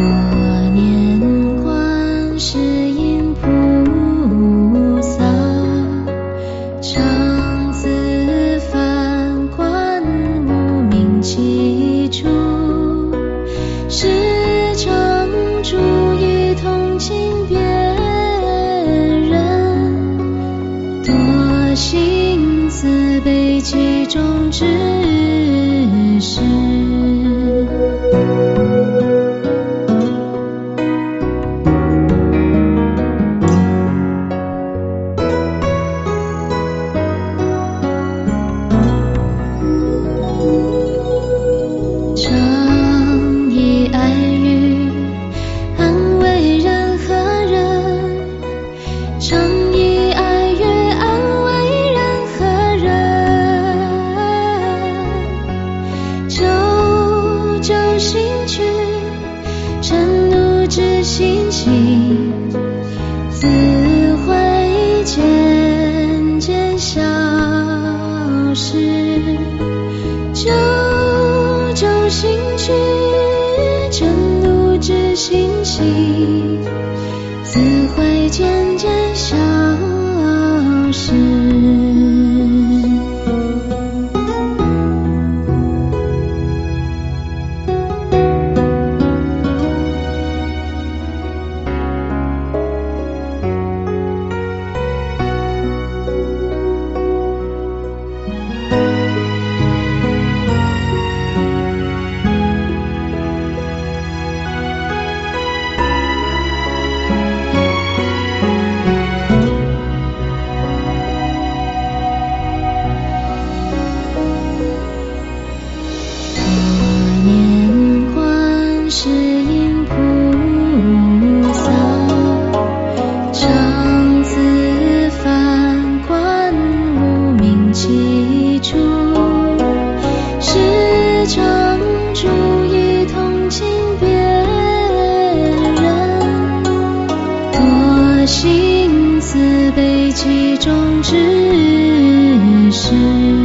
我念观世音菩萨，常自梵观无名起初，时常注意同情别人，多行慈悲其中之。心去，嗔怒知心起，自会渐渐消失。观世音菩萨，常自反观无明起处，时常注意同情别人，多心慈悲其中之事。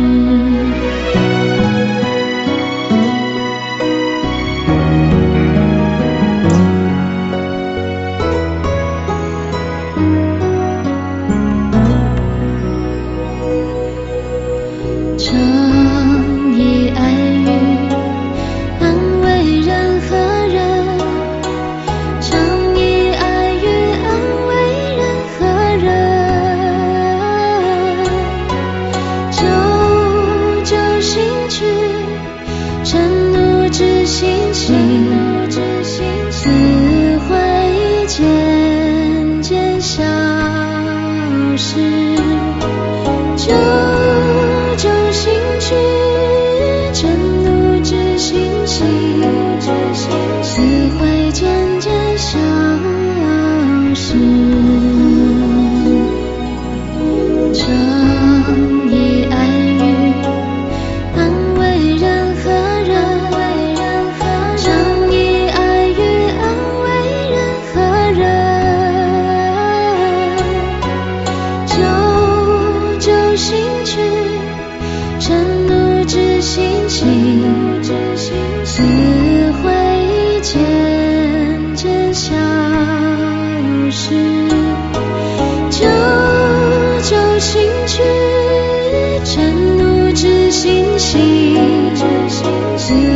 心起，自会渐渐消失。久久心曲，沉怒之心起，自会